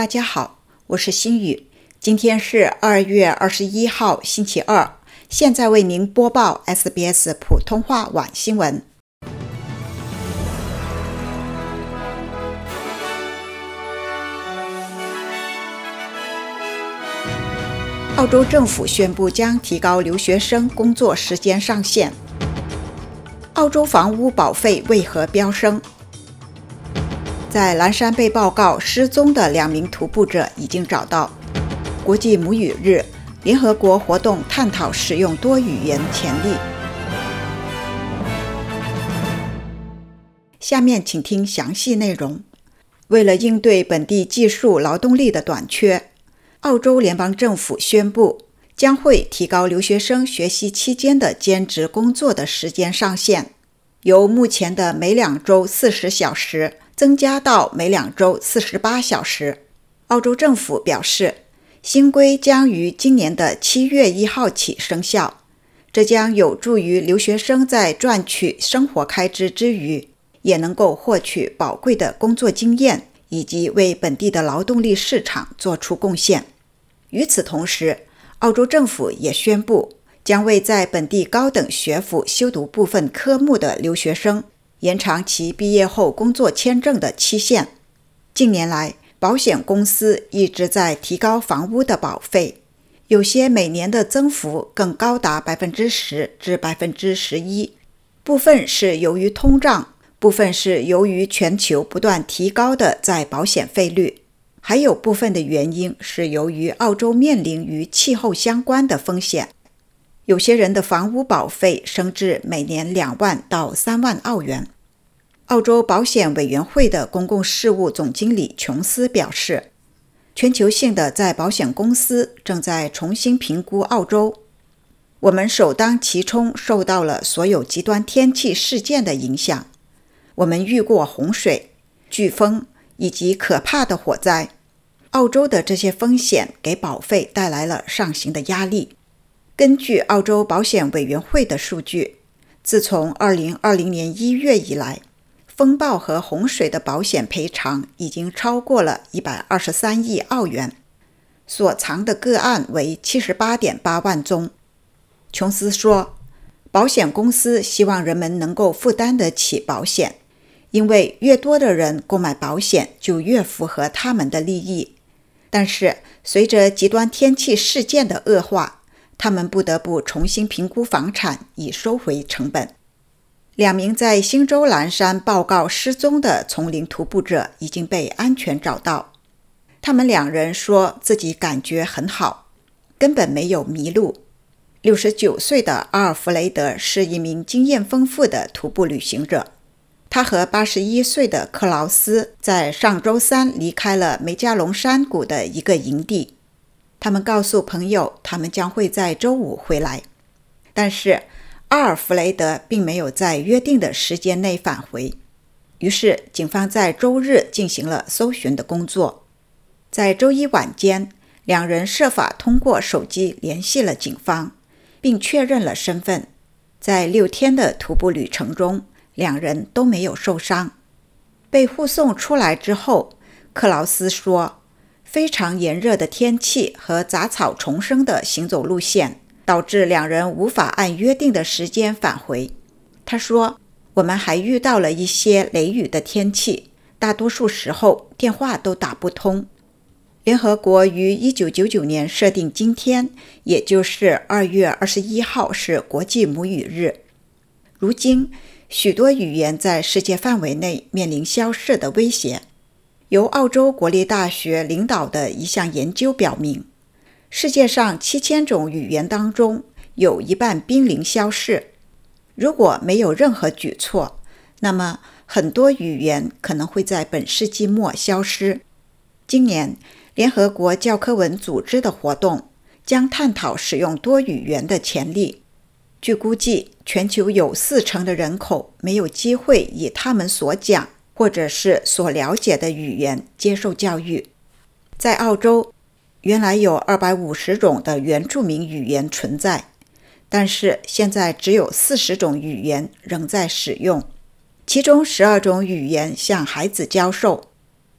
大家好，我是心雨，今天是二月二十一号，星期二。现在为您播报 SBS 普通话晚新闻。澳洲政府宣布将提高留学生工作时间上限。澳洲房屋保费为何飙升？在蓝山被报告失踪的两名徒步者已经找到。国际母语日，联合国活动探讨使用多语言潜力。下面请听详细内容。为了应对本地技术劳动力的短缺，澳洲联邦政府宣布将会提高留学生学习期间的兼职工作的时间上限，由目前的每两周四十小时。增加到每两周四十八小时。澳洲政府表示，新规将于今年的七月一号起生效。这将有助于留学生在赚取生活开支之余，也能够获取宝贵的工作经验，以及为本地的劳动力市场做出贡献。与此同时，澳洲政府也宣布，将为在本地高等学府修读部分科目的留学生。延长其毕业后工作签证的期限。近年来，保险公司一直在提高房屋的保费，有些每年的增幅更高达百分之十至百分之十一。部分是由于通胀，部分是由于全球不断提高的再保险费率，还有部分的原因是由于澳洲面临与气候相关的风险。有些人的房屋保费升至每年两万到三万澳元。澳洲保险委员会的公共事务总经理琼斯表示，全球性的在保险公司正在重新评估澳洲。我们首当其冲受到了所有极端天气事件的影响。我们遇过洪水、飓风以及可怕的火灾。澳洲的这些风险给保费带来了上行的压力。根据澳洲保险委员会的数据，自从2020年1月以来，风暴和洪水的保险赔偿已经超过了123亿澳元，所藏的个案为78.8万宗。琼斯说：“保险公司希望人们能够负担得起保险，因为越多的人购买保险，就越符合他们的利益。但是，随着极端天气事件的恶化，他们不得不重新评估房产，以收回成本。两名在新州蓝山报告失踪的丛林徒步者已经被安全找到。他们两人说自己感觉很好，根本没有迷路。六十九岁的阿尔弗雷德是一名经验丰富的徒步旅行者。他和八十一岁的克劳斯在上周三离开了梅加龙山谷的一个营地。他们告诉朋友，他们将会在周五回来，但是阿尔弗雷德并没有在约定的时间内返回。于是，警方在周日进行了搜寻的工作。在周一晚间，两人设法通过手机联系了警方，并确认了身份。在六天的徒步旅程中，两人都没有受伤。被护送出来之后，克劳斯说。非常炎热的天气和杂草丛生的行走路线，导致两人无法按约定的时间返回。他说：“我们还遇到了一些雷雨的天气，大多数时候电话都打不通。”联合国于1999年设定今天，也就是2月21号是国际母语日。如今，许多语言在世界范围内面临消逝的威胁。由澳洲国立大学领导的一项研究表明，世界上七千种语言当中有一半濒临消逝。如果没有任何举措，那么很多语言可能会在本世纪末消失。今年，联合国教科文组织的活动将探讨使用多语言的潜力。据估计，全球有四成的人口没有机会以他们所讲。或者是所了解的语言接受教育。在澳洲，原来有二百五十种的原住民语言存在，但是现在只有四十种语言仍在使用，其中十二种语言向孩子教授。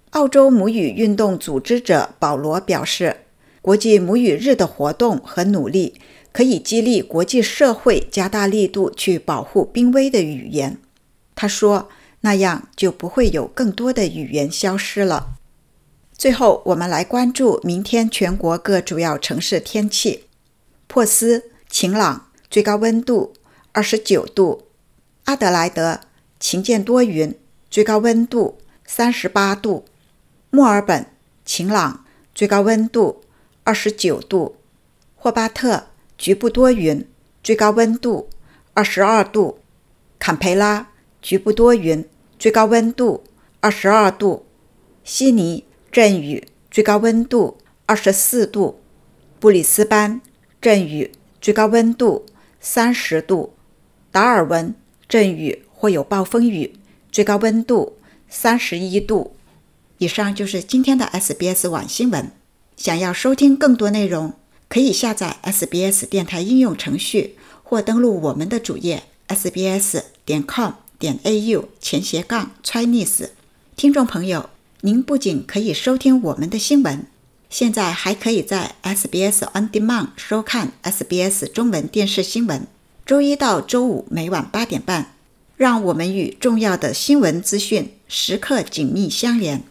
澳洲母语运动组织者保罗表示，国际母语日的活动和努力可以激励国际社会加大力度去保护濒危的语言。他说：“那样就不会有更多的语言消失了。”最后，我们来关注明天全国各主要城市天气：珀斯晴朗，最高温度二十九度；阿德莱德晴间多云，最高温度三十八度；墨尔本晴朗，最高温度二十九度；霍巴特局部多云，最高温度二十二度；坎培拉局部多云，最高温度二十二度；悉尼。阵雨，最高温度二十四度；布里斯班阵雨，最高温度三十度；达尔文阵雨或有暴风雨，最高温度三十一度。以上就是今天的 SBS 晚新闻。想要收听更多内容，可以下载 SBS 电台应用程序，或登录我们的主页 sbs 点 com 点 au 前斜杠 Chinese。听众朋友。您不仅可以收听我们的新闻，现在还可以在 SBS On Demand 收看 SBS 中文电视新闻。周一到周五每晚八点半，让我们与重要的新闻资讯时刻紧密相连。